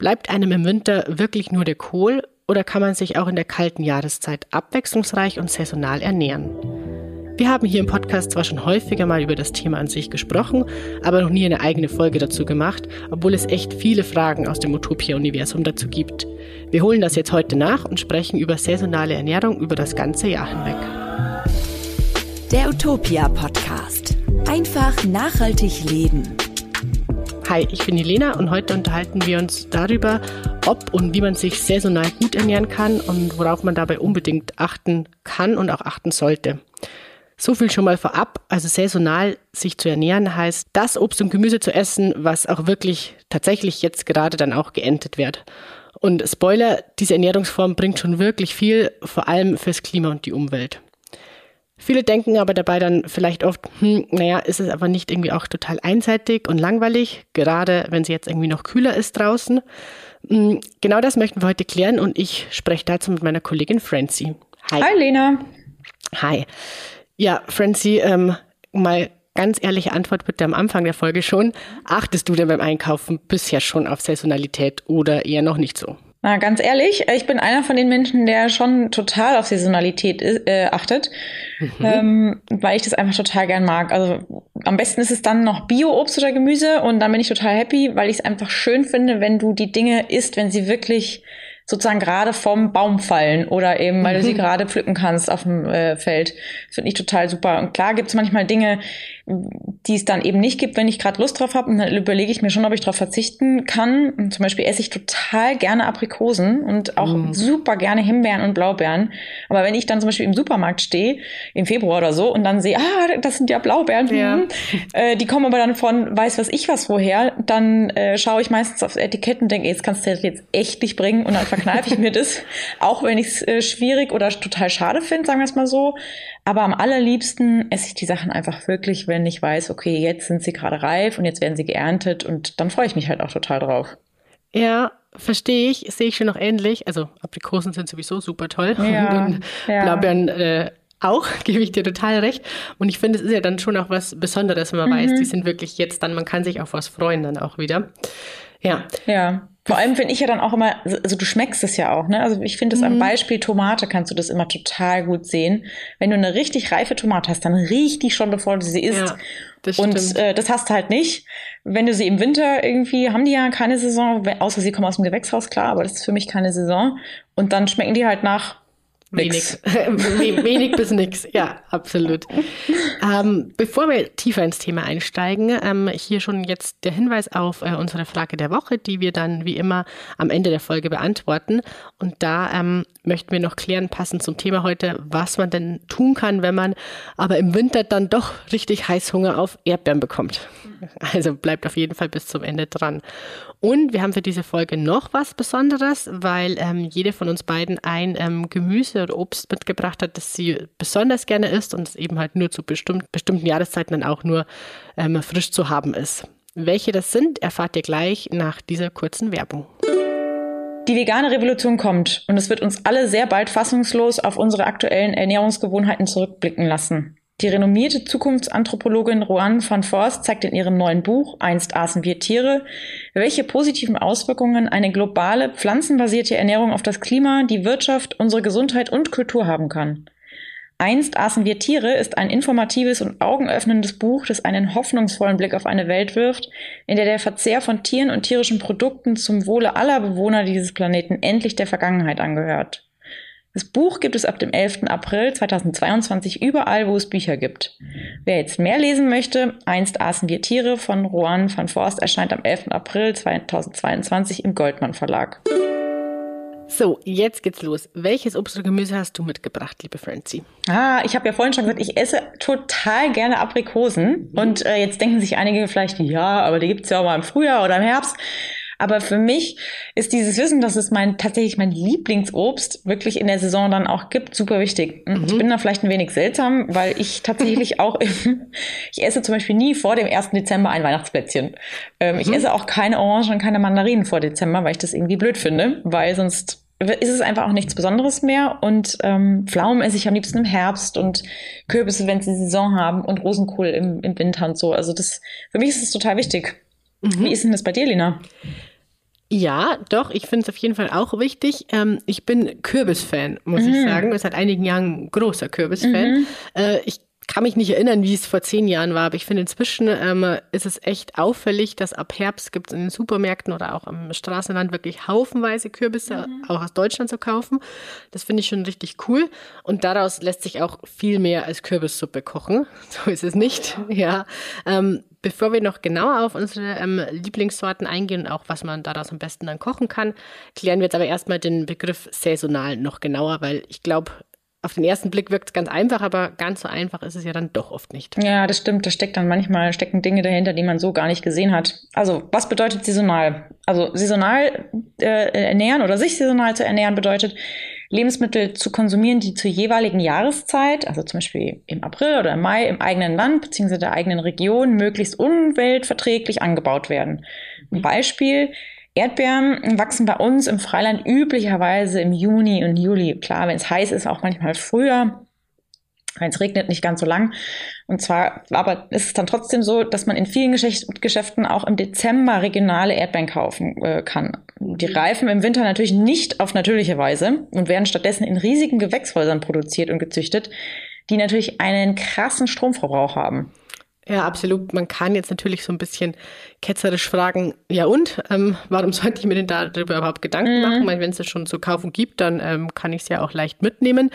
Bleibt einem im Winter wirklich nur der Kohl oder kann man sich auch in der kalten Jahreszeit abwechslungsreich und saisonal ernähren? Wir haben hier im Podcast zwar schon häufiger mal über das Thema an sich gesprochen, aber noch nie eine eigene Folge dazu gemacht, obwohl es echt viele Fragen aus dem Utopia-Universum dazu gibt. Wir holen das jetzt heute nach und sprechen über saisonale Ernährung über das ganze Jahr hinweg. Der Utopia Podcast. Einfach nachhaltig leben. Hi, ich bin Jelena und heute unterhalten wir uns darüber, ob und wie man sich saisonal gut ernähren kann und worauf man dabei unbedingt achten kann und auch achten sollte. So viel schon mal vorab. Also saisonal sich zu ernähren heißt, das Obst und Gemüse zu essen, was auch wirklich tatsächlich jetzt gerade dann auch geerntet wird. Und Spoiler, diese Ernährungsform bringt schon wirklich viel, vor allem fürs Klima und die Umwelt. Viele denken aber dabei dann vielleicht oft, hm, naja, ist es aber nicht irgendwie auch total einseitig und langweilig, gerade wenn es jetzt irgendwie noch kühler ist draußen. Hm, genau das möchten wir heute klären und ich spreche dazu mit meiner Kollegin Francie. Hi. Hi, Lena. Hi. Ja, Francie, ähm, mal ganz ehrliche Antwort bitte am Anfang der Folge schon. Achtest du denn beim Einkaufen bisher schon auf Saisonalität oder eher noch nicht so? Na, ganz ehrlich, ich bin einer von den Menschen, der schon total auf Saisonalität äh, achtet, mhm. ähm, weil ich das einfach total gern mag. Also am besten ist es dann noch Bio-Obst oder Gemüse und dann bin ich total happy, weil ich es einfach schön finde, wenn du die Dinge isst, wenn sie wirklich sozusagen gerade vom Baum fallen oder eben, weil mhm. du sie mhm. gerade pflücken kannst auf dem äh, Feld. Finde ich total super. Und klar gibt es manchmal Dinge, die es dann eben nicht gibt, wenn ich gerade Lust drauf habe. Und dann überlege ich mir schon, ob ich darauf verzichten kann. Und zum Beispiel esse ich total gerne Aprikosen und auch mm. super gerne Himbeeren und Blaubeeren. Aber wenn ich dann zum Beispiel im Supermarkt stehe, im Februar oder so, und dann sehe, ah, das sind ja Blaubeeren, ja. Hm, äh, die kommen aber dann von weiß was ich was woher, dann äh, schaue ich meistens aufs Etikett und denke, jetzt kannst du das jetzt echt nicht bringen und dann verkneife ich mir das, auch wenn ich es äh, schwierig oder total schade finde, sagen wir es mal so. Aber am allerliebsten esse ich die Sachen einfach wirklich, wenn ich weiß, okay, jetzt sind sie gerade reif und jetzt werden sie geerntet und dann freue ich mich halt auch total drauf. Ja, verstehe ich, sehe ich schon noch ähnlich. Also Aprikosen sind sowieso super toll ja, und ja. Blaubeeren äh, auch, gebe ich dir total recht. Und ich finde, es ist ja dann schon auch was Besonderes, wenn man mhm. weiß, die sind wirklich jetzt dann, man kann sich auf was freuen dann auch wieder. Ja. Ja. Vor allem finde ich ja dann auch immer, also du schmeckst es ja auch, ne? Also ich finde es mhm. am Beispiel Tomate kannst du das immer total gut sehen. Wenn du eine richtig reife Tomate hast, dann riecht die schon, bevor du sie isst. Ja, das und äh, das hast du halt nicht. Wenn du sie im Winter irgendwie, haben die ja keine Saison, außer sie kommen aus dem Gewächshaus, klar, aber das ist für mich keine Saison. Und dann schmecken die halt nach Wenig. Wenig bis nix, ja, absolut. ähm, bevor wir tiefer ins Thema einsteigen, ähm, hier schon jetzt der Hinweis auf äh, unsere Frage der Woche, die wir dann wie immer am Ende der Folge beantworten. Und da ähm, möchten wir noch klären, passend zum Thema heute, was man denn tun kann, wenn man aber im Winter dann doch richtig Heißhunger auf Erdbeeren bekommt. Also bleibt auf jeden Fall bis zum Ende dran. Und wir haben für diese Folge noch was Besonderes, weil ähm, jede von uns beiden ein ähm, Gemüse oder Obst mitgebracht hat, das sie besonders gerne isst und es eben halt nur zu bestimmt, bestimmten Jahreszeiten dann auch nur ähm, frisch zu haben ist. Welche das sind, erfahrt ihr gleich nach dieser kurzen Werbung. Die vegane Revolution kommt und es wird uns alle sehr bald fassungslos auf unsere aktuellen Ernährungsgewohnheiten zurückblicken lassen. Die renommierte Zukunftsanthropologin Roanne van Forst zeigt in ihrem neuen Buch Einst aßen wir Tiere, welche positiven Auswirkungen eine globale, pflanzenbasierte Ernährung auf das Klima, die Wirtschaft, unsere Gesundheit und Kultur haben kann. Einst aßen wir Tiere ist ein informatives und augenöffnendes Buch, das einen hoffnungsvollen Blick auf eine Welt wirft, in der der Verzehr von Tieren und tierischen Produkten zum Wohle aller Bewohner dieses Planeten endlich der Vergangenheit angehört. Das Buch gibt es ab dem 11. April 2022 überall, wo es Bücher gibt. Wer jetzt mehr lesen möchte, Einst aßen wir Tiere von Rohan van Forst erscheint am 11. April 2022 im Goldmann Verlag. So, jetzt geht's los. Welches Obst oder Gemüse hast du mitgebracht, liebe Francie? Ah, ich habe ja vorhin schon gesagt, ich esse total gerne Aprikosen. Und äh, jetzt denken sich einige vielleicht, ja, aber die gibt's ja auch mal im Frühjahr oder im Herbst. Aber für mich ist dieses Wissen, dass es mein tatsächlich mein Lieblingsobst wirklich in der Saison dann auch gibt, super wichtig. Mhm. Ich bin da vielleicht ein wenig seltsam, weil ich tatsächlich auch, ich esse zum Beispiel nie vor dem 1. Dezember ein Weihnachtsplätzchen. Ähm, mhm. Ich esse auch keine Orangen und keine Mandarinen vor Dezember, weil ich das irgendwie blöd finde, weil sonst ist es einfach auch nichts Besonderes mehr. Und ähm, Pflaumen esse ich am liebsten im Herbst und Kürbisse, wenn sie Saison haben und Rosenkohl im, im Winter und so. Also das, für mich ist es total wichtig. Mhm. Wie ist denn das bei dir, Lina? Ja, doch, ich finde es auf jeden Fall auch wichtig. Ähm, ich bin Kürbisfan, muss mhm. ich sagen. Seit einigen Jahren großer Kürbisfan. Mhm. Äh, ich kann mich nicht erinnern, wie es vor zehn Jahren war, aber ich finde inzwischen ähm, ist es echt auffällig, dass ab Herbst gibt es in den Supermärkten oder auch im Straßenland wirklich haufenweise Kürbisse mhm. auch aus Deutschland zu kaufen. Das finde ich schon richtig cool. Und daraus lässt sich auch viel mehr als Kürbissuppe kochen. So ist es nicht. Ja. Ähm, bevor wir noch genauer auf unsere ähm, Lieblingssorten eingehen und auch was man daraus am besten dann kochen kann, klären wir jetzt aber erstmal den Begriff saisonal noch genauer, weil ich glaube, auf den ersten Blick wirkt es ganz einfach, aber ganz so einfach ist es ja dann doch oft nicht. Ja, das stimmt. Da steckt dann manchmal stecken Dinge dahinter, die man so gar nicht gesehen hat. Also, was bedeutet saisonal? Also, saisonal äh, ernähren oder sich saisonal zu ernähren bedeutet, Lebensmittel zu konsumieren, die zur jeweiligen Jahreszeit, also zum Beispiel im April oder im Mai im eigenen Land bzw. der eigenen Region, möglichst umweltverträglich angebaut werden. Ein. Beispiel, Erdbeeren wachsen bei uns im Freiland üblicherweise im Juni und Juli. Klar, wenn es heiß ist, auch manchmal früher. Wenn es regnet, nicht ganz so lang. Und zwar, aber ist es dann trotzdem so, dass man in vielen Geschäften auch im Dezember regionale Erdbeeren kaufen äh, kann. Die reifen im Winter natürlich nicht auf natürliche Weise und werden stattdessen in riesigen Gewächshäusern produziert und gezüchtet, die natürlich einen krassen Stromverbrauch haben. Ja, absolut. Man kann jetzt natürlich so ein bisschen ketzerisch fragen, ja und, ähm, warum sollte ich mir denn darüber überhaupt Gedanken mhm. machen? Weil wenn es es schon zu kaufen gibt, dann ähm, kann ich es ja auch leicht mitnehmen.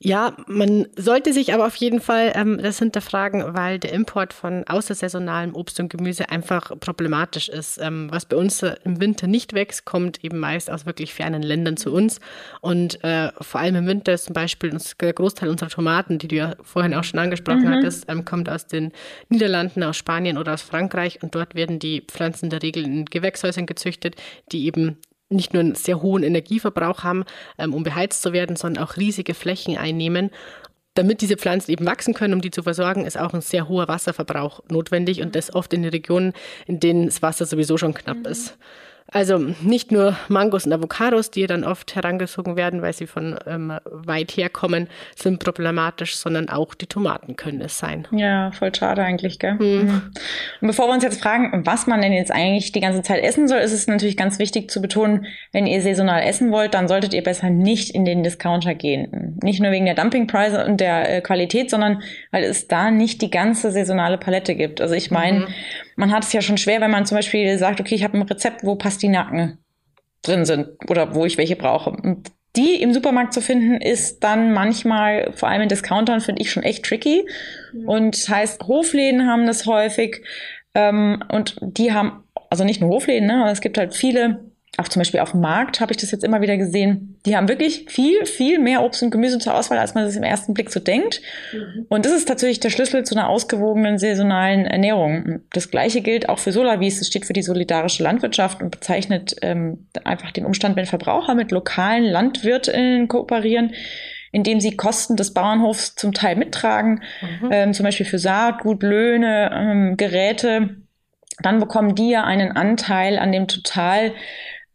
Ja, man sollte sich aber auf jeden Fall ähm, das hinterfragen, weil der Import von außersaisonalem Obst und Gemüse einfach problematisch ist. Ähm, was bei uns im Winter nicht wächst, kommt eben meist aus wirklich fernen Ländern zu uns. Und äh, vor allem im Winter ist zum Beispiel der Großteil unserer Tomaten, die du ja vorhin auch schon angesprochen mhm. hattest, ähm, kommt aus den Niederlanden, aus Spanien oder aus Frankreich. Und dort werden die Pflanzen in der Regel in Gewächshäusern gezüchtet, die eben nicht nur einen sehr hohen Energieverbrauch haben, ähm, um beheizt zu werden, sondern auch riesige Flächen einnehmen. Damit diese Pflanzen eben wachsen können, um die zu versorgen, ist auch ein sehr hoher Wasserverbrauch notwendig und das oft in den Regionen, in denen das Wasser sowieso schon knapp ist. Also nicht nur Mangos und Avocados, die dann oft herangezogen werden, weil sie von ähm, weit herkommen, sind problematisch, sondern auch die Tomaten können es sein. Ja, voll schade eigentlich, gell? Mhm. Und bevor wir uns jetzt fragen, was man denn jetzt eigentlich die ganze Zeit essen soll, ist es natürlich ganz wichtig zu betonen, wenn ihr saisonal essen wollt, dann solltet ihr besser nicht in den Discounter gehen. Nicht nur wegen der Dumpingpreise und der äh, Qualität, sondern weil es da nicht die ganze saisonale Palette gibt. Also ich meine, mhm man hat es ja schon schwer, wenn man zum Beispiel sagt, okay, ich habe ein Rezept, wo Pastinaken drin sind oder wo ich welche brauche. Und die im Supermarkt zu finden, ist dann manchmal, vor allem in Discountern, finde ich schon echt tricky. Mhm. Und das heißt, Hofläden haben das häufig. Ähm, und die haben, also nicht nur Hofläden, ne, aber es gibt halt viele auch zum Beispiel auf dem Markt habe ich das jetzt immer wieder gesehen. Die haben wirklich viel, viel mehr Obst und Gemüse zur Auswahl, als man das im ersten Blick so denkt. Mhm. Und das ist tatsächlich der Schlüssel zu einer ausgewogenen saisonalen Ernährung. Das Gleiche gilt auch für Solavis. Es steht für die solidarische Landwirtschaft und bezeichnet ähm, einfach den Umstand, wenn Verbraucher mit lokalen Landwirten kooperieren, indem sie Kosten des Bauernhofs zum Teil mittragen, mhm. ähm, zum Beispiel für Saatgut, Löhne, ähm, Geräte. Dann bekommen die ja einen Anteil an dem total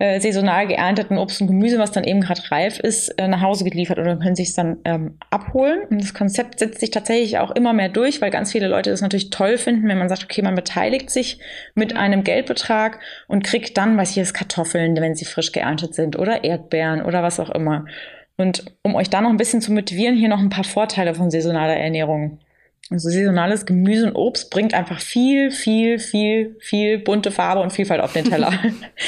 äh, saisonal geernteten Obst und Gemüse, was dann eben gerade reif ist, äh, nach Hause geliefert oder können sich es dann ähm, abholen. Und das Konzept setzt sich tatsächlich auch immer mehr durch, weil ganz viele Leute das natürlich toll finden, wenn man sagt, okay, man beteiligt sich mit einem Geldbetrag und kriegt dann, weiß ich jetzt, Kartoffeln, wenn sie frisch geerntet sind oder Erdbeeren oder was auch immer. Und um euch da noch ein bisschen zu motivieren, hier noch ein paar Vorteile von saisonaler Ernährung. Also saisonales Gemüse und Obst bringt einfach viel, viel, viel, viel bunte Farbe und Vielfalt auf den Teller.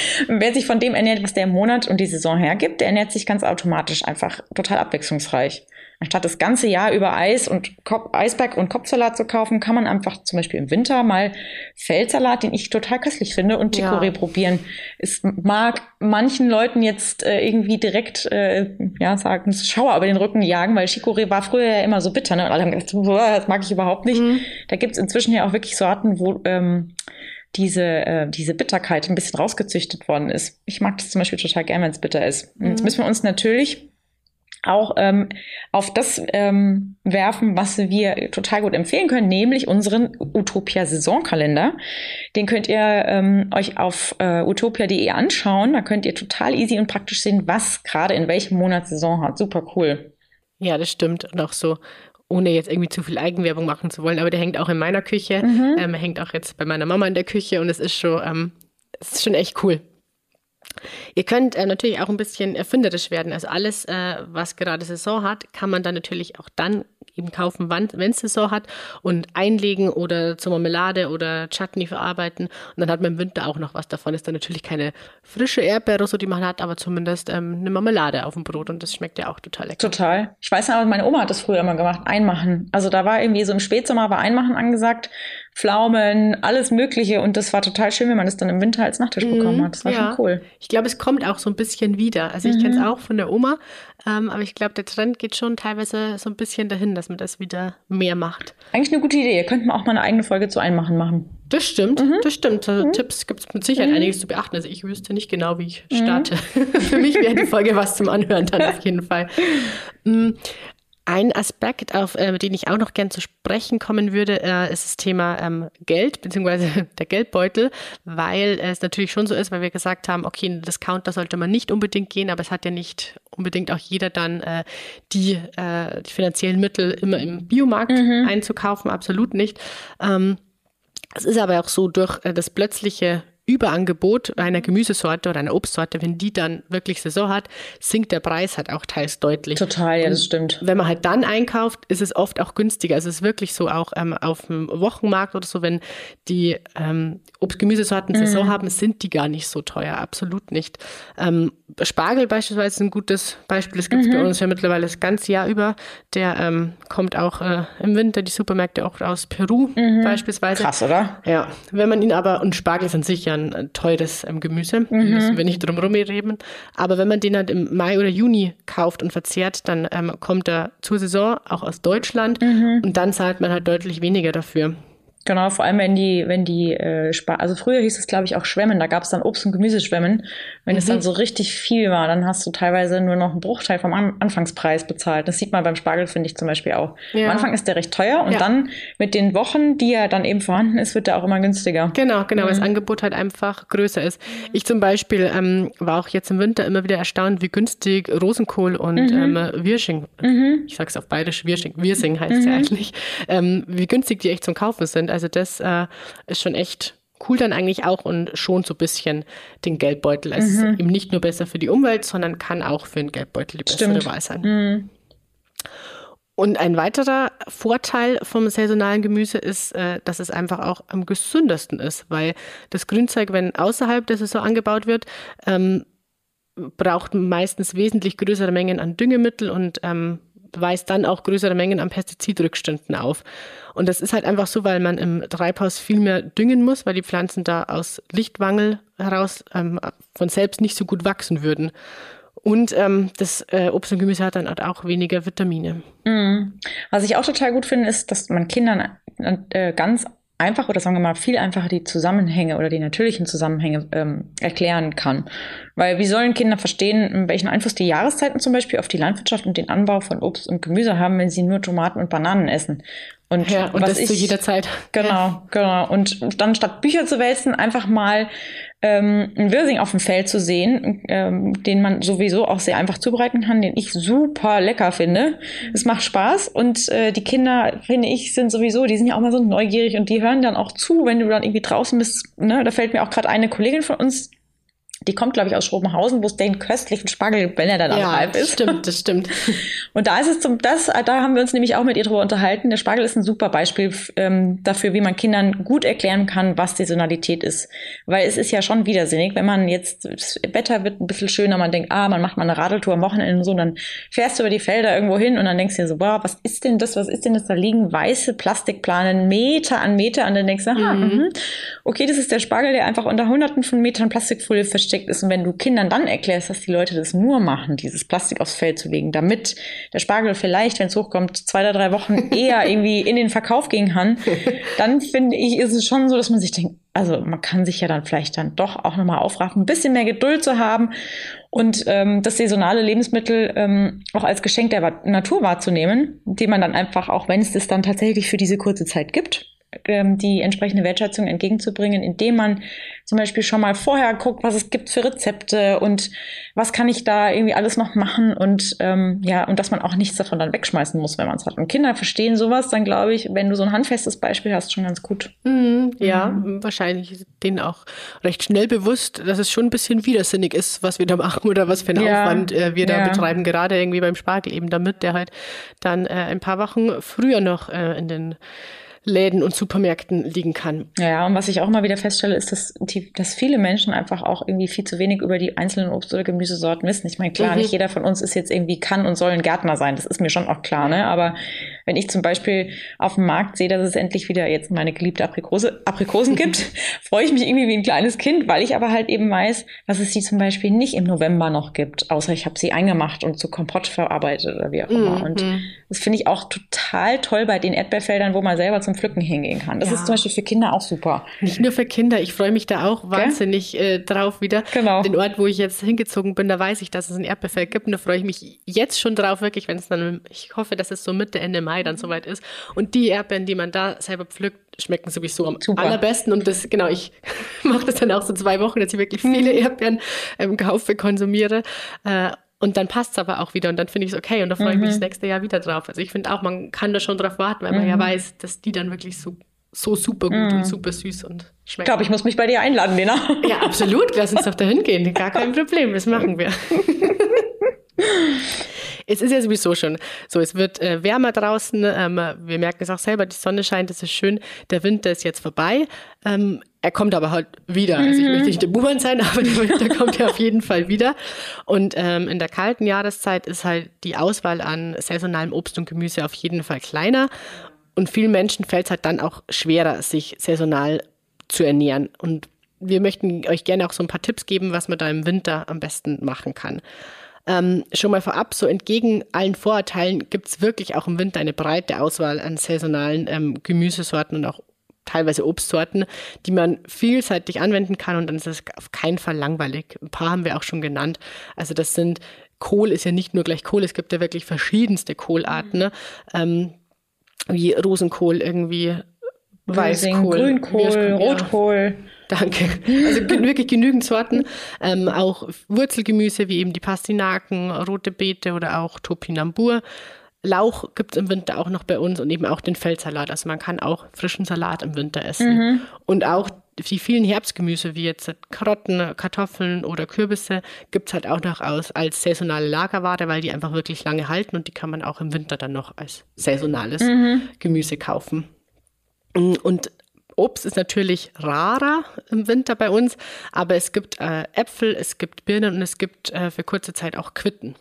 Wer sich von dem ernährt, was der im Monat und die Saison hergibt, der ernährt sich ganz automatisch einfach total abwechslungsreich. Anstatt das ganze Jahr über Eis und Kop Eisberg und Kopfsalat zu kaufen, kann man einfach zum Beispiel im Winter mal Feldsalat, den ich total köstlich finde, und Chicorée ja. probieren. Es mag manchen Leuten jetzt äh, irgendwie direkt, äh, ja, sagen, Schauer über den Rücken jagen, weil Chicorée war früher ja immer so bitter, ne? Und alle haben gedacht, das mag ich überhaupt nicht. Mhm. Da gibt's inzwischen ja auch wirklich Sorten, wo ähm, diese, äh, diese Bitterkeit ein bisschen rausgezüchtet worden ist. Ich mag das zum Beispiel total gern, wenn es bitter ist. Mhm. Jetzt müssen wir uns natürlich auch ähm, auf das ähm, werfen, was wir total gut empfehlen können, nämlich unseren Utopia Saisonkalender. Den könnt ihr ähm, euch auf äh, utopia.de anschauen. Da könnt ihr total easy und praktisch sehen, was gerade in welchem Monat Saison hat. Super cool. Ja, das stimmt. Und auch so, ohne jetzt irgendwie zu viel Eigenwerbung machen zu wollen, aber der hängt auch in meiner Küche, mhm. ähm, hängt auch jetzt bei meiner Mama in der Küche und es ist schon, ähm, es ist schon echt cool. Ihr könnt äh, natürlich auch ein bisschen erfinderisch werden. Also alles, äh, was gerade Saison hat, kann man dann natürlich auch dann eben kaufen, wenn es Saison hat und einlegen oder zur Marmelade oder Chutney verarbeiten. Und dann hat man im Winter auch noch was davon. Ist dann natürlich keine frische Erdbeere, so die man hat, aber zumindest ähm, eine Marmelade auf dem Brot und das schmeckt ja auch total lecker. Total. Ich weiß aber, meine Oma hat das früher immer gemacht, einmachen. Also da war irgendwie so im Spätsommer war einmachen angesagt. Pflaumen, alles Mögliche. Und das war total schön, wenn man das dann im Winter als Nachtisch mhm, bekommen hat. Das war ja. schon cool. Ich glaube, es kommt auch so ein bisschen wieder. Also ich mhm. kenne es auch von der Oma, ähm, aber ich glaube, der Trend geht schon teilweise so ein bisschen dahin, dass man das wieder mehr macht. Eigentlich eine gute Idee. Ihr könnt auch mal eine eigene Folge zu Einmachen machen. Das stimmt, mhm. das stimmt. Also mhm. Tipps gibt es mit Sicherheit mhm. einiges zu beachten. Also ich wüsste nicht genau, wie ich starte. Für mich wäre die Folge was zum Anhören dann auf jeden Fall. Ein Aspekt, auf äh, den ich auch noch gern zu sprechen kommen würde, äh, ist das Thema ähm, Geld bzw. der Geldbeutel, weil es natürlich schon so ist, weil wir gesagt haben, okay, in den Discounter sollte man nicht unbedingt gehen, aber es hat ja nicht unbedingt auch jeder dann äh, die, äh, die finanziellen Mittel immer im Biomarkt mhm. einzukaufen, absolut nicht. Ähm, es ist aber auch so, durch äh, das plötzliche Überangebot einer Gemüsesorte oder einer Obstsorte, wenn die dann wirklich Saison hat, sinkt der Preis halt auch teils deutlich. Total, ja, das stimmt. wenn man halt dann einkauft, ist es oft auch günstiger. Also es ist wirklich so auch ähm, auf dem Wochenmarkt oder so, wenn die ähm, Obst-Gemüsesorten mhm. Saison haben, sind die gar nicht so teuer, absolut nicht. Ähm, Spargel beispielsweise ist ein gutes Beispiel. Das gibt es mhm. bei uns ja mittlerweile das ganze Jahr über. Der ähm, kommt auch äh, im Winter, die Supermärkte auch aus Peru mhm. beispielsweise. Krass, oder? Ja, wenn man ihn aber, und Spargel ist an sich ja ein teures ähm, Gemüse, mhm. müssen wir nicht drum reden. Aber wenn man den halt im Mai oder Juni kauft und verzehrt, dann ähm, kommt er zur Saison auch aus Deutschland mhm. und dann zahlt man halt deutlich weniger dafür. Genau, vor allem wenn die, wenn die, äh, Sp also früher hieß es, glaube ich, auch Schwemmen, da gab es dann Obst- und Gemüseschwemmen. Wenn mhm. es dann so richtig viel war, dann hast du teilweise nur noch einen Bruchteil vom An Anfangspreis bezahlt. Das sieht man beim Spargel, finde ich zum Beispiel auch. Ja. Am Anfang ist der recht teuer und ja. dann mit den Wochen, die ja dann eben vorhanden ist, wird der auch immer günstiger. Genau, genau, mhm. weil das mhm. Angebot halt einfach größer ist. Ich zum Beispiel ähm, war auch jetzt im Winter immer wieder erstaunt, wie günstig Rosenkohl und mhm. ähm, Wirsching, mhm. ich sag's auf bayerisch, Wirsching, Wirsing heißt es ja eigentlich, ähm, wie günstig die echt zum Kaufen sind. Also das äh, ist schon echt cool dann eigentlich auch und schon so ein bisschen den Geldbeutel. Es mhm. ist eben nicht nur besser für die Umwelt, sondern kann auch für den Geldbeutel die bessere Stimmt. Wahl sein. Mhm. Und ein weiterer Vorteil vom saisonalen Gemüse ist, äh, dass es einfach auch am gesündesten ist, weil das Grünzeug, wenn außerhalb der Saison angebaut wird, ähm, braucht meistens wesentlich größere Mengen an Düngemittel und ähm, weist dann auch größere Mengen an Pestizidrückständen auf. Und das ist halt einfach so, weil man im Treibhaus viel mehr düngen muss, weil die Pflanzen da aus Lichtmangel heraus ähm, von selbst nicht so gut wachsen würden. Und ähm, das äh, Obst und Gemüse hat dann halt auch weniger Vitamine. Mhm. Was ich auch total gut finde, ist, dass man Kindern äh, ganz einfach oder sagen wir mal viel einfacher die Zusammenhänge oder die natürlichen Zusammenhänge ähm, erklären kann. Weil wie sollen Kinder verstehen, welchen Einfluss die Jahreszeiten zum Beispiel auf die Landwirtschaft und den Anbau von Obst und Gemüse haben, wenn sie nur Tomaten und Bananen essen? Und, ja, und was das ich, zu jeder Zeit. Genau, genau. Und dann statt Bücher zu wälzen, einfach mal ähm, einen Wirsing auf dem Feld zu sehen, ähm, den man sowieso auch sehr einfach zubereiten kann, den ich super lecker finde. Es macht Spaß und äh, die Kinder, finde ich, sind sowieso, die sind ja auch mal so neugierig und die hören dann auch zu, wenn du dann irgendwie draußen bist. Ne? Da fällt mir auch gerade eine Kollegin von uns die kommt, glaube ich, aus Schrobenhausen, wo es den köstlichen Spargel, wenn er dann ja, auch halb ist. Stimmt, das stimmt. Und da ist es zum, das, da haben wir uns nämlich auch mit ihr drüber unterhalten. Der Spargel ist ein super Beispiel ähm, dafür, wie man Kindern gut erklären kann, was Saisonalität ist. Weil es ist ja schon widersinnig, wenn man jetzt, das Wetter wird ein bisschen schöner, man denkt, ah, man macht mal eine Radeltour am Wochenende und so, und dann fährst du über die Felder irgendwo hin und dann denkst du dir so, boah, was ist denn das, was ist denn das? Da liegen weiße Plastikplanen Meter an Meter und dann denkst du, ah, mhm. mhm. okay, das ist der Spargel, der einfach unter hunderten von Metern Plastikfolie versteckt versteckt ist. Und wenn du Kindern dann erklärst, dass die Leute das nur machen, dieses Plastik aufs Feld zu legen, damit der Spargel vielleicht, wenn es hochkommt, zwei oder drei Wochen eher irgendwie in den Verkauf gehen kann, dann finde ich, ist es schon so, dass man sich denkt, also man kann sich ja dann vielleicht dann doch auch nochmal aufraffen, ein bisschen mehr Geduld zu haben und ähm, das saisonale Lebensmittel ähm, auch als Geschenk der Natur wahrzunehmen, die man dann einfach, auch wenn es das dann tatsächlich für diese kurze Zeit gibt, die entsprechende Wertschätzung entgegenzubringen, indem man zum Beispiel schon mal vorher guckt, was es gibt für Rezepte und was kann ich da irgendwie alles noch machen und ähm, ja, und dass man auch nichts davon dann wegschmeißen muss, wenn man es hat. Und Kinder verstehen sowas, dann glaube ich, wenn du so ein handfestes Beispiel hast, schon ganz gut. Mhm, ja, mhm. wahrscheinlich ist denen auch recht schnell bewusst, dass es schon ein bisschen widersinnig ist, was wir da machen oder was für einen ja, Aufwand äh, wir da ja. betreiben, gerade irgendwie beim Spargel eben damit, der halt dann äh, ein paar Wochen früher noch äh, in den Läden und Supermärkten liegen kann. Ja, und was ich auch mal wieder feststelle, ist, dass, die, dass viele Menschen einfach auch irgendwie viel zu wenig über die einzelnen Obst- oder Gemüsesorten wissen. Ich meine, klar, mhm. nicht jeder von uns ist jetzt irgendwie kann und soll ein Gärtner sein. Das ist mir schon auch klar, ne? Aber wenn ich zum Beispiel auf dem Markt sehe, dass es endlich wieder jetzt meine geliebte Aprikose, Aprikosen gibt, freue ich mich irgendwie wie ein kleines Kind, weil ich aber halt eben weiß, dass es sie zum Beispiel nicht im November noch gibt, außer ich habe sie eingemacht und zu Kompott verarbeitet oder wie auch immer. Mhm. Und das finde ich auch total toll bei den Erdbeerfeldern, wo man selber zum Pflücken hingehen kann. Das ja. ist zum Beispiel für Kinder auch super. Nicht nur für Kinder, ich freue mich da auch wahnsinnig äh, drauf wieder. Genau. Den Ort, wo ich jetzt hingezogen bin, da weiß ich, dass es ein Erdbeerfeld gibt und da freue ich mich jetzt schon drauf, wirklich, wenn es dann, ich hoffe, dass es so Mitte, Ende Mai dann soweit ist. Und die Erdbeeren, die man da selber pflückt, schmecken sowieso am Super. allerbesten. Und das, genau, ich mache das dann auch so zwei Wochen, dass ich wirklich viele mhm. Erdbeeren ähm, kaufe, konsumiere. Äh, und dann passt es aber auch wieder und dann finde ich es okay und da freue ich mich das mhm. nächste Jahr wieder drauf. Also ich finde auch, man kann da schon drauf warten, weil man ja mhm. weiß, dass die dann wirklich so, so super gut und super süß und schmecken. Ich glaube, ich muss mich bei dir einladen, Lena. Ja, absolut. Lass uns doch dahin gehen. Gar kein Problem. Das machen wir. Es ist ja sowieso schon so, es wird äh, wärmer draußen. Ähm, wir merken es auch selber, die Sonne scheint, es ist schön. Der Winter ist jetzt vorbei. Ähm, er kommt aber halt wieder. Also ich möchte nicht der Buhmann sein, aber der Winter kommt ja auf jeden Fall wieder. Und ähm, in der kalten Jahreszeit ist halt die Auswahl an saisonalem Obst und Gemüse auf jeden Fall kleiner. Und vielen Menschen fällt es halt dann auch schwerer, sich saisonal zu ernähren. Und wir möchten euch gerne auch so ein paar Tipps geben, was man da im Winter am besten machen kann. Ähm, schon mal vorab, so entgegen allen Vorurteilen gibt es wirklich auch im Winter eine breite Auswahl an saisonalen ähm, Gemüsesorten und auch teilweise Obstsorten, die man vielseitig anwenden kann und dann ist es auf keinen Fall langweilig. Ein paar haben wir auch schon genannt. Also das sind, Kohl ist ja nicht nur gleich Kohl, es gibt ja wirklich verschiedenste Kohlarten, ne? ähm, wie Rosenkohl irgendwie, Weißkohl, Grünkohl, Rotkohl. Ja. Danke. Also wirklich genügend Sorten. Ähm, auch Wurzelgemüse wie eben die Pastinaken, rote Beete oder auch Topinambur. Lauch gibt es im Winter auch noch bei uns und eben auch den Feldsalat. Also man kann auch frischen Salat im Winter essen. Mhm. Und auch die vielen Herbstgemüse wie jetzt Karotten, Kartoffeln oder Kürbisse gibt es halt auch noch aus, als saisonale Lagerware, weil die einfach wirklich lange halten und die kann man auch im Winter dann noch als saisonales mhm. Gemüse kaufen. Und Obst ist natürlich rarer im Winter bei uns, aber es gibt äh, Äpfel, es gibt Birnen und es gibt äh, für kurze Zeit auch Quitten.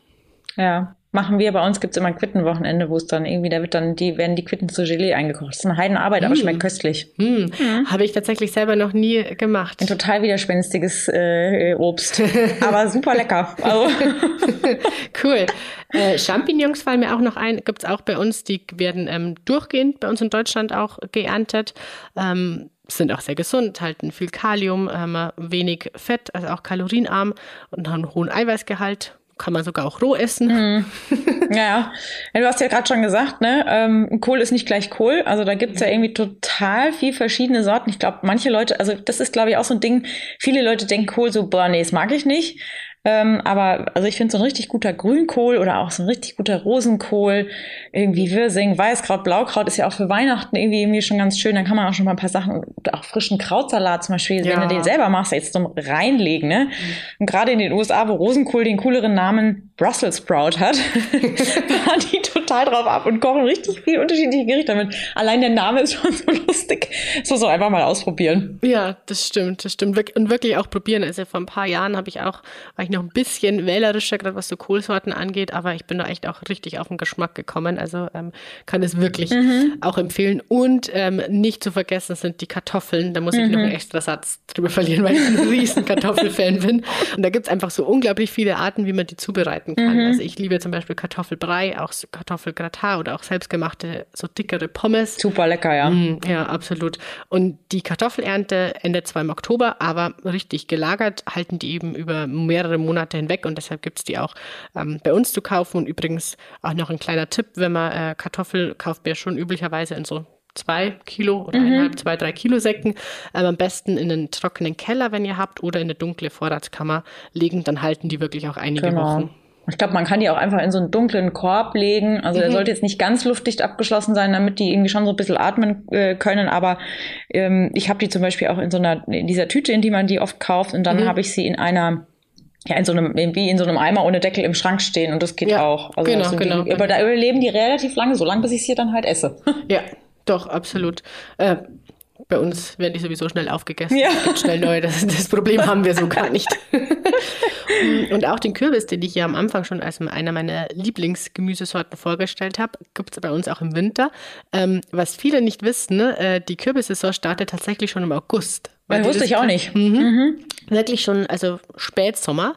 Ja, machen wir. Bei uns gibt es immer ein Quittenwochenende, wo es dann irgendwie, da wird dann, die werden die Quitten zu Gelee eingekocht. Das ist eine Heidenarbeit, mm. aber schmeckt köstlich. Mm. Mhm. Habe ich tatsächlich selber noch nie gemacht. Ein total widerspenstiges äh, Obst, aber super lecker. Also. cool. Äh, Champignons fallen mir auch noch ein, gibt es auch bei uns. Die werden ähm, durchgehend bei uns in Deutschland auch geerntet. Ähm, sind auch sehr gesund, halten viel Kalium, ähm, wenig Fett, also auch kalorienarm und haben einen hohen Eiweißgehalt kann man sogar auch roh essen. Mhm. Ja, ja, du hast ja gerade schon gesagt, ne, ähm, Kohl ist nicht gleich Kohl. Also da gibt's ja irgendwie total viel verschiedene Sorten. Ich glaube, manche Leute, also das ist, glaube ich, auch so ein Ding, viele Leute denken Kohl so, boah, nee, das mag ich nicht. Ähm, aber also ich finde so ein richtig guter Grünkohl oder auch so ein richtig guter Rosenkohl, irgendwie Wirsing, Weißkraut, Blaukraut ist ja auch für Weihnachten irgendwie, irgendwie schon ganz schön. Dann kann man auch schon mal ein paar Sachen, auch frischen Krautsalat zum Beispiel, ja. wenn du den selber machst, jetzt zum reinlegen. Ne? Mhm. Und gerade in den USA, wo Rosenkohl den cooleren Namen Brussels Sprout hat, fahren die total drauf ab und kochen richtig viel unterschiedliche Gerichte damit. Allein der Name ist schon so lustig. So so einfach mal ausprobieren. Ja, das stimmt, das stimmt. Und wirklich auch probieren. Also vor ein paar Jahren habe ich auch, war ich noch ein bisschen wählerischer, gerade was so Kohlsorten angeht, aber ich bin da echt auch richtig auf den Geschmack gekommen. Also ähm, kann es wirklich mhm. auch empfehlen. Und ähm, nicht zu vergessen sind die Kartoffeln. Da muss ich noch einen mhm. extra Satz drüber verlieren, weil ich ein riesen Kartoffelfan bin. Und da gibt es einfach so unglaublich viele Arten, wie man die zubereiten kann. Mhm. Also ich liebe zum Beispiel Kartoffelbrei, auch Kartoffelgratin oder auch selbstgemachte, so dickere Pommes. Super lecker, ja. Mm, ja, absolut. Und die Kartoffelernte endet zwar im Oktober, aber richtig gelagert halten die eben über mehrere Monate hinweg und deshalb gibt es die auch ähm, bei uns zu kaufen. Und übrigens auch noch ein kleiner Tipp, wenn man äh, Kartoffel kauft, wir schon üblicherweise in so zwei Kilo oder mhm. eineinhalb, zwei, drei Kilo Säcken. Ähm, am besten in einen trockenen Keller, wenn ihr habt, oder in eine dunkle Vorratskammer legen. Dann halten die wirklich auch einige genau. Wochen. Ich glaube, man kann die auch einfach in so einen dunklen Korb legen. Also mhm. der sollte jetzt nicht ganz luftdicht abgeschlossen sein, damit die irgendwie schon so ein bisschen atmen äh, können. Aber ähm, ich habe die zum Beispiel auch in so einer, in dieser Tüte, in die man die oft kauft. Und dann mhm. habe ich sie in einer ja, in so einem, wie in so einem Eimer ohne Deckel im Schrank stehen und das geht ja, auch. Also genau, genau, die, Aber da überleben die relativ lange, so lange, bis ich sie dann halt esse. Ja, doch, absolut. Äh, bei uns werden die sowieso schnell aufgegessen. Ja. Schnell neue. Das, das Problem haben wir so gar nicht. Und auch den Kürbis, den ich ja am Anfang schon als einer meiner Lieblingsgemüsesorten vorgestellt habe, gibt es bei uns auch im Winter. Ähm, was viele nicht wissen, äh, die Kürbissaison startet tatsächlich schon im August. Weil wusste ich auch nicht. Mhm, mhm. Wirklich schon, also Spätsommer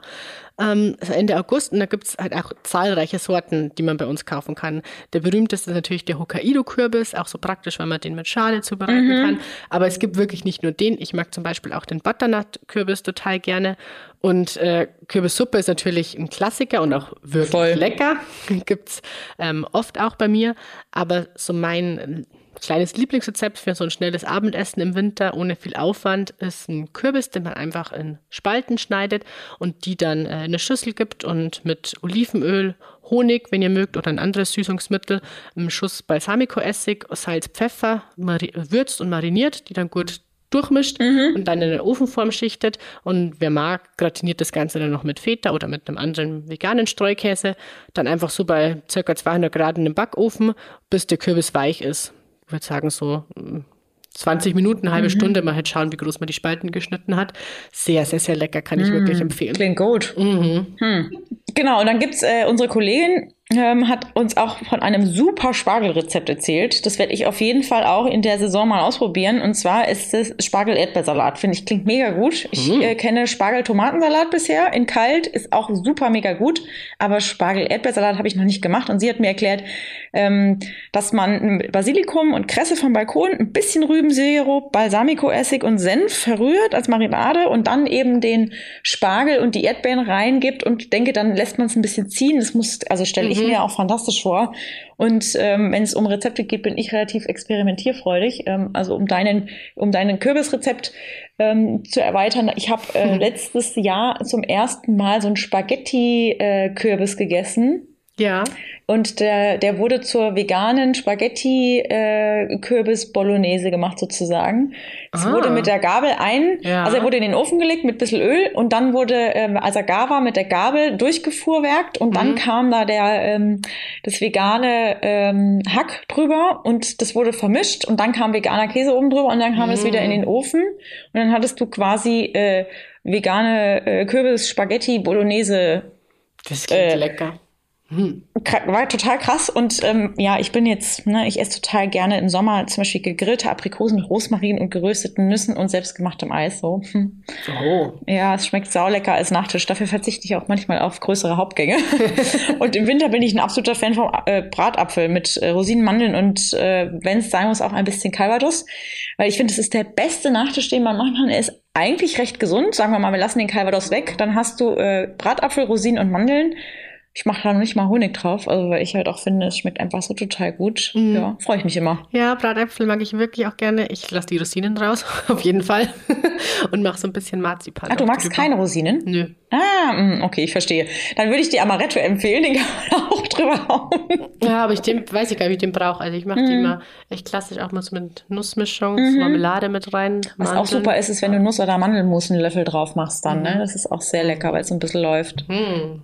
ähm, also Ende August. Und da gibt es halt auch zahlreiche Sorten, die man bei uns kaufen kann. Der berühmteste ist natürlich der Hokkaido-Kürbis, auch so praktisch, weil man den mit Schale zubereiten mhm. kann. Aber es gibt wirklich nicht nur den. Ich mag zum Beispiel auch den Butternut-Kürbis total gerne. Und äh, Kürbissuppe ist natürlich ein Klassiker und auch wirklich Voll. lecker. Gibt's ähm, oft auch bei mir. Aber so mein kleines Lieblingsrezept für so ein schnelles Abendessen im Winter ohne viel Aufwand ist ein Kürbis, den man einfach in Spalten schneidet und die dann äh, in eine Schüssel gibt und mit Olivenöl, Honig, wenn ihr mögt, oder ein anderes Süßungsmittel, einen Schuss Balsamico-Essig, Salz, Pfeffer würzt und mariniert, die dann gut durchmischt mhm. und dann in der Ofenform schichtet. Und wer mag, gratiniert das Ganze dann noch mit Feta oder mit einem anderen veganen Streukäse. Dann einfach so bei ca. 200 Grad in den Backofen, bis der Kürbis weich ist ich würde sagen, so 20 Minuten, eine halbe mhm. Stunde mal halt schauen, wie groß man die Spalten geschnitten hat. Sehr, sehr, sehr lecker, kann ich mhm. wirklich empfehlen. Klingt gut. Mhm. Hm. Genau, und dann gibt's äh, unsere Kollegin, ähm, hat uns auch von einem super Spargelrezept erzählt. Das werde ich auf jeden Fall auch in der Saison mal ausprobieren. Und zwar ist es Spargel-Erdbeersalat. Finde ich, klingt mega gut. Ich mhm. äh, kenne Spargel-Tomatensalat bisher. In kalt ist auch super mega gut. Aber Spargel-Erdbeersalat habe ich noch nicht gemacht. Und sie hat mir erklärt, ähm, dass man Basilikum und Kresse vom Balkon, ein bisschen Rübensirup, Balsamico-Essig und Senf verrührt als Marinade und dann eben den Spargel und die Erdbeeren reingibt und denke, dann lässt man es ein bisschen ziehen. Das muss, also stelle ich mhm. mir auch fantastisch vor. Und ähm, wenn es um Rezepte geht, bin ich relativ experimentierfreudig. Ähm, also um deinen, um deinen Kürbisrezept ähm, zu erweitern. Ich habe äh, mhm. letztes Jahr zum ersten Mal so ein Spaghetti-Kürbis äh, gegessen. Ja. Und der, der wurde zur veganen Spaghetti äh, Kürbis Bolognese gemacht sozusagen. Es ah. wurde mit der Gabel ein, ja. also er wurde in den Ofen gelegt mit bisschen Öl und dann wurde, ähm, als er gar war, mit der Gabel durchgefuhrwerkt und mhm. dann kam da der ähm, das vegane ähm, Hack drüber und das wurde vermischt und dann kam veganer Käse oben drüber und dann kam mhm. es wieder in den Ofen und dann hattest du quasi äh, vegane äh, Kürbis Spaghetti Bolognese. Das klingt äh, lecker war total krass und ähm, ja, ich bin jetzt, ne, ich esse total gerne im Sommer zum Beispiel gegrillte Aprikosen, Rosmarin und gerösteten Nüssen und selbstgemachtem Eis. So. Hm. Oh. Ja, es schmeckt saulecker als Nachtisch. Dafür verzichte ich auch manchmal auf größere Hauptgänge. und im Winter bin ich ein absoluter Fan vom äh, Bratapfel mit äh, Rosinen, Mandeln und äh, wenn es sein muss, auch ein bisschen Calvados. Weil ich finde, es ist der beste Nachtisch, den man machen kann. Er ist eigentlich recht gesund. Sagen wir mal, wir lassen den Calvados weg. Dann hast du äh, Bratapfel, Rosinen und Mandeln ich mache da noch nicht mal Honig drauf, also weil ich halt auch finde, es schmeckt einfach so total gut. Mhm. Ja, freue ich mich immer. Ja, Bratäpfel mag ich wirklich auch gerne. Ich lasse die Rosinen raus, auf jeden Fall. Und mache so ein bisschen Marzipan. Ah, du magst keine Rosinen? Nö. Ah, mm, okay, ich verstehe. Dann würde ich dir Amaretto empfehlen, den kann man auch drüber hauen. Ja, aber ich den, weiß ich gar nicht, wie ich den brauche. Also ich mache mm. die immer echt klassisch auch mal so mit Nussmischung, mhm. Marmelade mit rein. Was auch super ist, ist, wenn du Nuss- oder Mandelmus einen Löffel drauf machst dann. Ne? Mhm. Ne? Das ist auch sehr lecker, weil es so ein bisschen läuft. Mhm.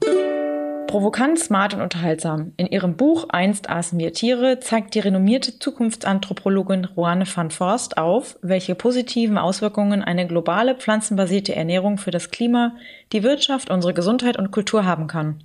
Provokant, smart und unterhaltsam. In ihrem Buch Einst aßen wir Tiere zeigt die renommierte Zukunftsanthropologin Roanne van Forst auf, welche positiven Auswirkungen eine globale pflanzenbasierte Ernährung für das Klima, die Wirtschaft, unsere Gesundheit und Kultur haben kann.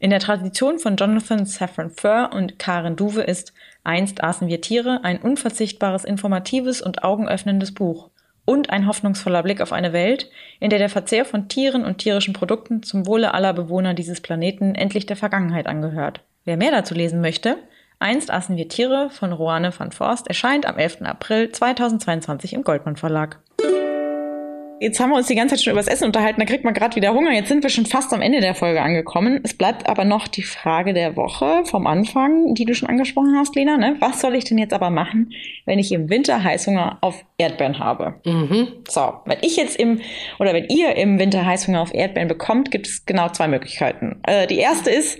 In der Tradition von Jonathan Safran Foer und Karen Duwe ist Einst aßen wir Tiere ein unverzichtbares, informatives und augenöffnendes Buch und ein hoffnungsvoller Blick auf eine Welt, in der der Verzehr von Tieren und tierischen Produkten zum Wohle aller Bewohner dieses Planeten endlich der Vergangenheit angehört. Wer mehr dazu lesen möchte, Einst aßen wir Tiere von Roane van Forst erscheint am 11. April 2022 im Goldmann Verlag. Jetzt haben wir uns die ganze Zeit schon über das Essen unterhalten, da kriegt man gerade wieder Hunger. Jetzt sind wir schon fast am Ende der Folge angekommen. Es bleibt aber noch die Frage der Woche vom Anfang, die du schon angesprochen hast, Lena. Ne? Was soll ich denn jetzt aber machen, wenn ich im Winter Heißhunger auf Erdbeeren habe? Mhm. So, wenn ich jetzt im, oder wenn ihr im Winter Heißhunger auf Erdbeeren bekommt, gibt es genau zwei Möglichkeiten. Äh, die erste ist,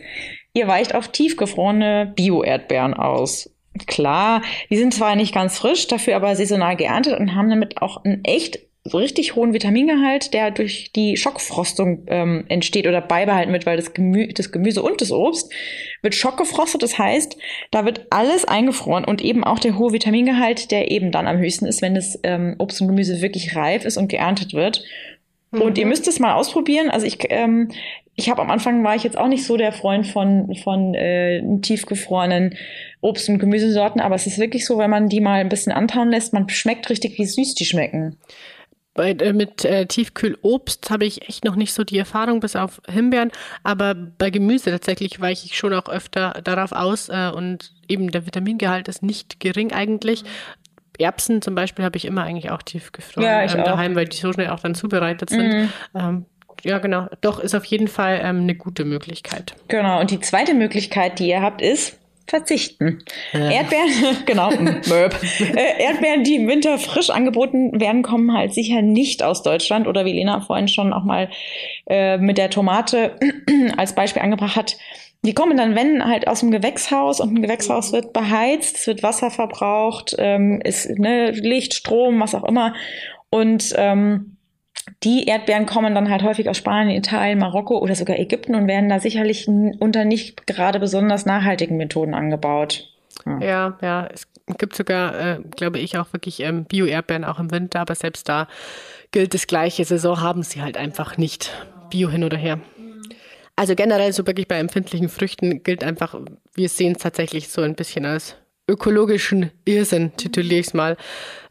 ihr weicht auf tiefgefrorene Bio-Erdbeeren aus klar, die sind zwar nicht ganz frisch, dafür aber saisonal geerntet und haben damit auch ein echt so richtig hohen Vitamingehalt, der durch die Schockfrostung ähm, entsteht oder beibehalten wird, weil das, Gemü das Gemüse und das Obst wird schockgefrostet. Das heißt, da wird alles eingefroren und eben auch der hohe Vitamingehalt, der eben dann am höchsten ist, wenn das ähm, Obst und Gemüse wirklich reif ist und geerntet wird. Mhm. Und ihr müsst es mal ausprobieren. Also ich, ähm, ich habe am Anfang war ich jetzt auch nicht so der Freund von von äh, tiefgefrorenen Obst- und Gemüsesorten, aber es ist wirklich so, wenn man die mal ein bisschen antauen lässt, man schmeckt richtig, wie süß die schmecken. Bei, äh, mit äh, Tiefkühlobst habe ich echt noch nicht so die Erfahrung, bis auf Himbeeren. Aber bei Gemüse tatsächlich weiche ich schon auch öfter darauf aus. Äh, und eben der Vitamingehalt ist nicht gering eigentlich. Erbsen zum Beispiel habe ich immer eigentlich auch tiefgefroren ja, ähm, daheim, weil die so schnell auch dann zubereitet sind. Mhm. Ähm, ja, genau. Doch, ist auf jeden Fall ähm, eine gute Möglichkeit. Genau. Und die zweite Möglichkeit, die ihr habt, ist, verzichten. Ja. Erdbeeren, genau, äh, Erdbeeren, die im Winter frisch angeboten werden, kommen halt sicher nicht aus Deutschland oder wie Lena vorhin schon auch mal äh, mit der Tomate als Beispiel angebracht hat. Die kommen dann, wenn halt aus dem Gewächshaus und ein Gewächshaus wird beheizt, es wird Wasser verbraucht, ähm, ist ne, Licht, Strom, was auch immer. Und ähm, die Erdbeeren kommen dann halt häufig aus Spanien, Italien, Marokko oder sogar Ägypten und werden da sicherlich unter nicht gerade besonders nachhaltigen Methoden angebaut. Ja, ja, ja es gibt sogar, äh, glaube ich, auch wirklich ähm, Bio-Erdbeeren auch im Winter, aber selbst da gilt das gleiche. Saison haben sie halt einfach nicht. Bio hin oder her. Also generell so wirklich bei empfindlichen Früchten gilt einfach, wir sehen es tatsächlich so ein bisschen als ökologischen Irrsinn, tituliere ich es mal.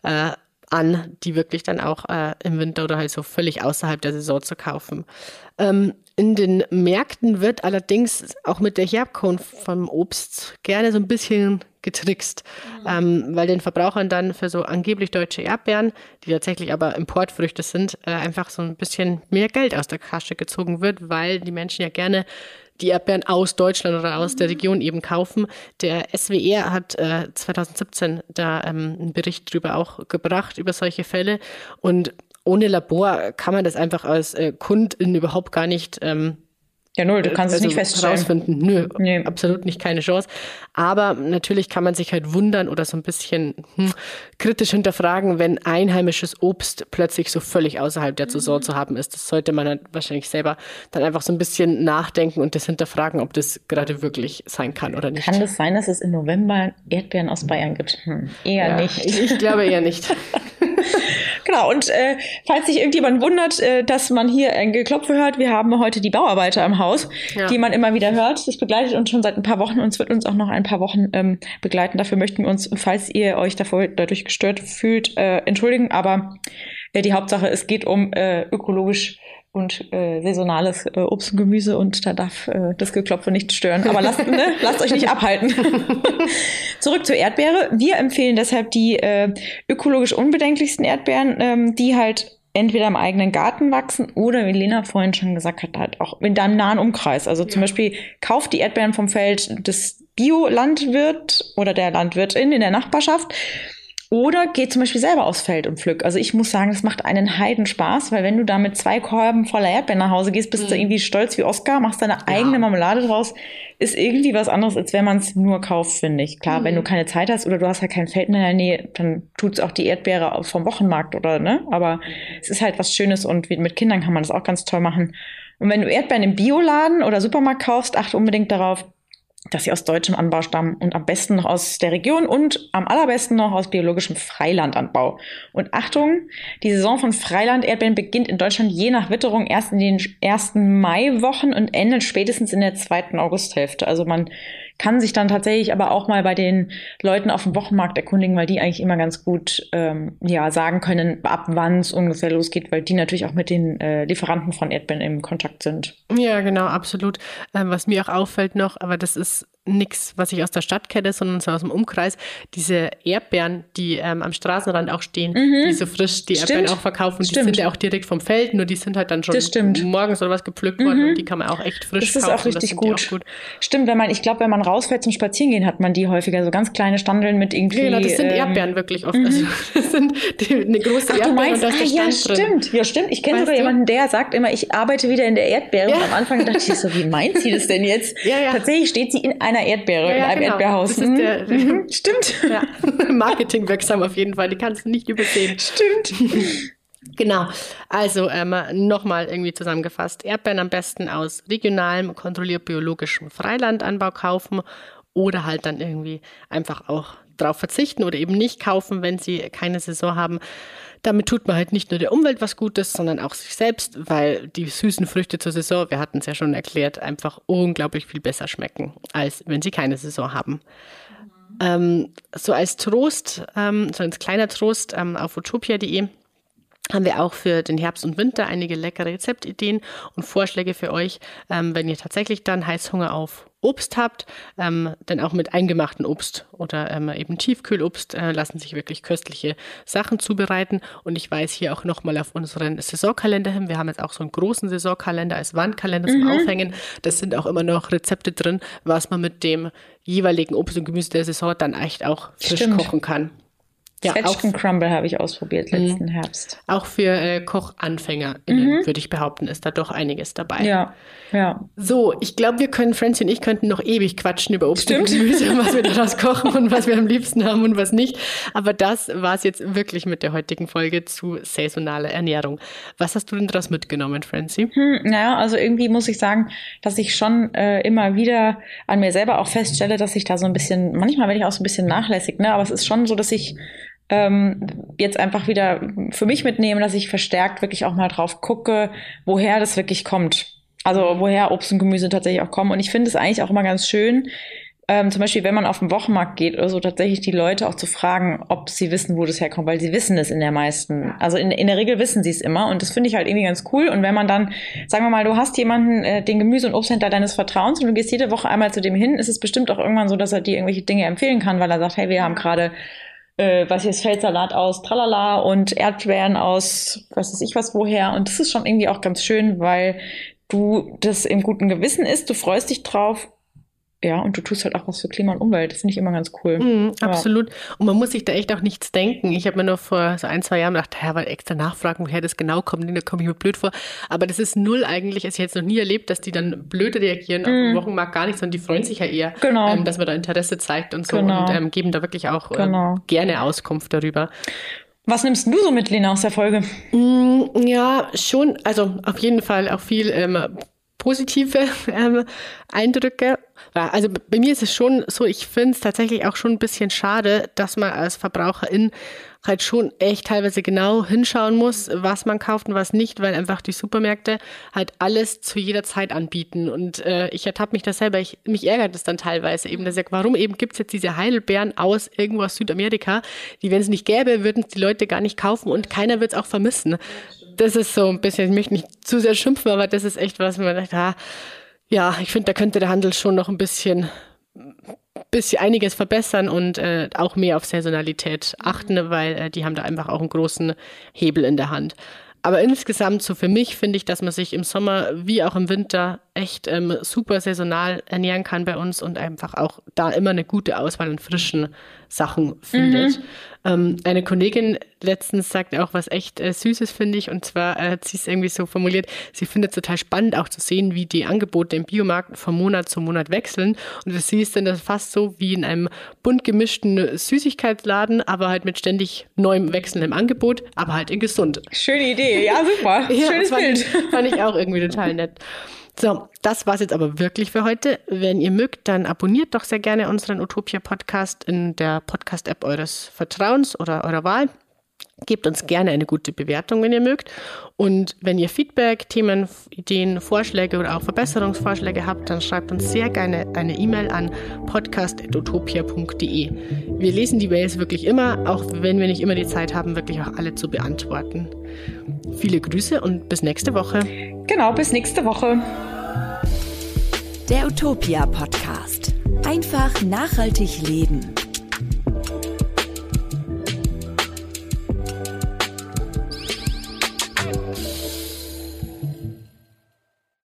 Äh, an, die wirklich dann auch äh, im Winter oder halt so völlig außerhalb der Saison zu kaufen. Ähm, in den Märkten wird allerdings auch mit der Herkunft vom Obst gerne so ein bisschen getrickst, mhm. ähm, weil den Verbrauchern dann für so angeblich deutsche Erdbeeren, die tatsächlich aber Importfrüchte sind, äh, einfach so ein bisschen mehr Geld aus der Kasche gezogen wird, weil die Menschen ja gerne die Erdbeeren aus Deutschland oder aus der Region eben kaufen. Der SWR hat äh, 2017 da ähm, einen Bericht drüber auch gebracht, über solche Fälle. Und ohne Labor kann man das einfach als äh, Kundin überhaupt gar nicht ähm, ja, null, du kannst also es nicht feststellen. Rausfinden. Nö, nee. absolut nicht, keine Chance. Aber natürlich kann man sich halt wundern oder so ein bisschen hm, kritisch hinterfragen, wenn einheimisches Obst plötzlich so völlig außerhalb der Saison mhm. zu haben ist. Das sollte man dann wahrscheinlich selber dann einfach so ein bisschen nachdenken und das hinterfragen, ob das gerade wirklich sein kann oder nicht. Kann das sein, dass es im November Erdbeeren aus Bayern gibt? Hm, eher ja, nicht. Ich, ich glaube eher nicht. Genau, und äh, falls sich irgendjemand wundert, äh, dass man hier ein Geklopfe hört, wir haben heute die Bauarbeiter im Haus, ja. die man immer wieder hört. Das begleitet uns schon seit ein paar Wochen und es wird uns auch noch ein paar Wochen ähm, begleiten. Dafür möchten wir uns, falls ihr euch davor dadurch gestört fühlt, äh, entschuldigen. Aber äh, die Hauptsache, es geht um äh, ökologisch und äh, saisonales äh, Obst und Gemüse und da darf äh, das Geklopfe nicht stören. Aber lasst, ne, lasst euch nicht abhalten. Zurück zur Erdbeere. Wir empfehlen deshalb die äh, ökologisch unbedenklichsten Erdbeeren, ähm, die halt entweder im eigenen Garten wachsen oder, wie Lena vorhin schon gesagt hat, halt auch in deinem nahen Umkreis. Also zum Beispiel kauft die Erdbeeren vom Feld des Biolandwirt oder der Landwirtin in der Nachbarschaft oder geh zum Beispiel selber aufs Feld und pflück. Also ich muss sagen, das macht einen Heidenspaß, weil wenn du da mit zwei Kolben voller Erdbeeren nach Hause gehst, bist mhm. du irgendwie stolz wie Oscar, machst deine ja. eigene Marmelade draus, ist irgendwie was anderes, als wenn man es nur kauft, finde ich. Klar, mhm. wenn du mhm. keine Zeit hast oder du hast halt kein Feld in der Nähe, dann tut's auch die Erdbeere vom Wochenmarkt oder, ne? Aber es ist halt was Schönes und mit Kindern kann man das auch ganz toll machen. Und wenn du Erdbeeren im Bioladen oder Supermarkt kaufst, achte unbedingt darauf, dass sie aus deutschem Anbau stammen und am besten noch aus der Region und am allerbesten noch aus biologischem Freilandanbau. Und Achtung, die Saison von Freiland-Erdbeeren beginnt in Deutschland je nach Witterung erst in den ersten Maiwochen und endet spätestens in der zweiten Augusthälfte. Also man kann sich dann tatsächlich aber auch mal bei den Leuten auf dem Wochenmarkt erkundigen, weil die eigentlich immer ganz gut ähm, ja, sagen können, ab wann es ungefähr losgeht, weil die natürlich auch mit den äh, Lieferanten von Erdbeeren im Kontakt sind. Ja, genau, absolut. Ähm, was mir auch auffällt noch, aber das ist nichts, was ich aus der Stadt kenne, sondern so aus dem Umkreis. Diese Erdbeeren, die ähm, am Straßenrand auch stehen, mhm. die so frisch die stimmt. Erdbeeren auch verkaufen, die sind ja auch direkt vom Feld, nur die sind halt dann schon morgens oder was gepflückt worden mhm. und die kann man auch echt frisch kaufen. Das ist auch richtig gut. Auch gut. Stimmt, wenn man, ich glaube, wenn man rausfährt zum Spazierengehen, hat man die häufiger, so ganz kleine Standeln mit irgendwie. Genau, das sind ähm, Erdbeeren wirklich oft. Mhm. Also, das sind die, eine große Ach, Erdbeere. Du meinst, und da ist ah, ja, stimmt. Ja, stimmt. Ich kenne sogar du? jemanden, der sagt immer, ich arbeite wieder in der Erdbeere. Ja. Und am Anfang dachte ich so, wie meint sie das denn jetzt? Ja, ja. Tatsächlich steht sie in einer Erdbeere, in einem genau. Erdbeerhaus. Das ist der, mhm. Stimmt. Ja. Marketingwirksam auf jeden Fall. Die kannst du nicht übersehen. Stimmt. Genau, also ähm, nochmal irgendwie zusammengefasst. Erdbeeren am besten aus regionalem, kontrolliert biologischem Freilandanbau kaufen oder halt dann irgendwie einfach auch darauf verzichten oder eben nicht kaufen, wenn sie keine Saison haben. Damit tut man halt nicht nur der Umwelt was Gutes, sondern auch sich selbst, weil die süßen Früchte zur Saison, wir hatten es ja schon erklärt, einfach unglaublich viel besser schmecken, als wenn sie keine Saison haben. Ähm, so als Trost, ähm, so als kleiner Trost ähm, auf utopia.de haben wir auch für den Herbst und Winter einige leckere Rezeptideen und Vorschläge für euch, ähm, wenn ihr tatsächlich dann Heißhunger auf Obst habt. Ähm, denn auch mit eingemachten Obst oder ähm, eben Tiefkühlobst äh, lassen sich wirklich köstliche Sachen zubereiten. Und ich weise hier auch nochmal auf unseren Saisonkalender hin. Wir haben jetzt auch so einen großen Saisonkalender als Wandkalender zum mhm. Aufhängen. Das sind auch immer noch Rezepte drin, was man mit dem jeweiligen Obst und Gemüse der Saison dann echt auch frisch Stimmt. kochen kann. Ja, Zwetschgen Crumble habe ich ausprobiert letzten mhm. Herbst. Auch für äh, Kochanfänger, mhm. würde ich behaupten, ist da doch einiges dabei. Ja, ja. So, ich glaube, wir können, Francie und ich könnten noch ewig quatschen über Obst Stimmt. und Gemüse, was wir daraus kochen und was wir am liebsten haben und was nicht. Aber das war es jetzt wirklich mit der heutigen Folge zu saisonaler Ernährung. Was hast du denn daraus mitgenommen, Francie? Hm, naja, also irgendwie muss ich sagen, dass ich schon äh, immer wieder an mir selber auch feststelle, dass ich da so ein bisschen, manchmal werde ich auch so ein bisschen nachlässig, ne? Aber es ist schon so, dass ich ähm, jetzt einfach wieder für mich mitnehmen, dass ich verstärkt wirklich auch mal drauf gucke, woher das wirklich kommt. Also woher Obst und Gemüse tatsächlich auch kommen. Und ich finde es eigentlich auch immer ganz schön, ähm, zum Beispiel, wenn man auf den Wochenmarkt geht oder so, tatsächlich die Leute auch zu fragen, ob sie wissen, wo das herkommt, weil sie wissen es in der meisten, also in, in der Regel wissen sie es immer und das finde ich halt irgendwie ganz cool. Und wenn man dann, sagen wir mal, du hast jemanden, äh, den Gemüse- und Obsthändler deines Vertrauens und du gehst jede Woche einmal zu dem hin, ist es bestimmt auch irgendwann so, dass er dir irgendwelche Dinge empfehlen kann, weil er sagt, hey, wir haben gerade äh, was ist Feldsalat aus Tralala und Erdbeeren aus was weiß ich was woher. Und das ist schon irgendwie auch ganz schön, weil du das im guten Gewissen isst, du freust dich drauf ja, und du tust halt auch was für Klima und Umwelt. Das finde ich immer ganz cool. Mm, absolut. Ja. Und man muss sich da echt auch nichts denken. Ich habe mir nur vor so ein, zwei Jahren gedacht, ja, weil extra nachfragen, woher das genau kommt, da komme ich mir blöd vor. Aber das ist null eigentlich. Also ich hätte es noch nie erlebt, dass die dann blöd reagieren mm. auf dem mhm. Wochenmarkt gar nicht, sondern die freuen sich ja eher, genau. ähm, dass man da Interesse zeigt und so genau. und ähm, geben da wirklich auch äh, genau. gerne Auskunft darüber. Was nimmst du so mit, Lena, aus der Folge? Mm, ja, schon. Also auf jeden Fall auch viel ähm, positive ähm, Eindrücke. Also bei mir ist es schon so, ich finde es tatsächlich auch schon ein bisschen schade, dass man als Verbraucherin halt schon echt teilweise genau hinschauen muss, was man kauft und was nicht, weil einfach die Supermärkte halt alles zu jeder Zeit anbieten. Und äh, ich ertappe mich das selber, ich, mich ärgert es dann teilweise eben, dass ich sage, warum eben gibt es jetzt diese Heidelbeeren aus irgendwo aus Südamerika, die, wenn es nicht gäbe, würden die Leute gar nicht kaufen und keiner wird es auch vermissen das ist so ein bisschen, ich möchte nicht zu sehr schimpfen, aber das ist echt was, man sagt, ah, ja, ich finde, da könnte der Handel schon noch ein bisschen, bisschen einiges verbessern und äh, auch mehr auf Saisonalität achten, weil äh, die haben da einfach auch einen großen Hebel in der Hand. Aber insgesamt, so für mich, finde ich, dass man sich im Sommer wie auch im Winter echt ähm, super saisonal ernähren kann bei uns und einfach auch da immer eine gute Auswahl an frischen Sachen findet. Mhm. Ähm, eine Kollegin letztens sagt auch was echt äh, Süßes, finde ich, und zwar äh, hat sie es irgendwie so formuliert, sie findet es total spannend auch zu sehen, wie die Angebote im Biomarkt von Monat zu Monat wechseln. Und das siehst dann das fast so wie in einem bunt gemischten Süßigkeitsladen, aber halt mit ständig neuem wechselndem Angebot, aber halt in gesund. Schöne Idee, ja super, ja, schönes fand Bild. Ich, fand ich auch irgendwie total nett. So, das war's jetzt aber wirklich für heute. Wenn ihr mögt, dann abonniert doch sehr gerne unseren Utopia Podcast in der Podcast-App eures Vertrauens oder eurer Wahl. Gebt uns gerne eine gute Bewertung, wenn ihr mögt. Und wenn ihr Feedback, Themen, Ideen, Vorschläge oder auch Verbesserungsvorschläge habt, dann schreibt uns sehr gerne eine E-Mail an podcast.utopia.de. Wir lesen die Mails wirklich immer, auch wenn wir nicht immer die Zeit haben, wirklich auch alle zu beantworten. Viele Grüße und bis nächste Woche. Genau, bis nächste Woche. Der Utopia Podcast. Einfach nachhaltig leben.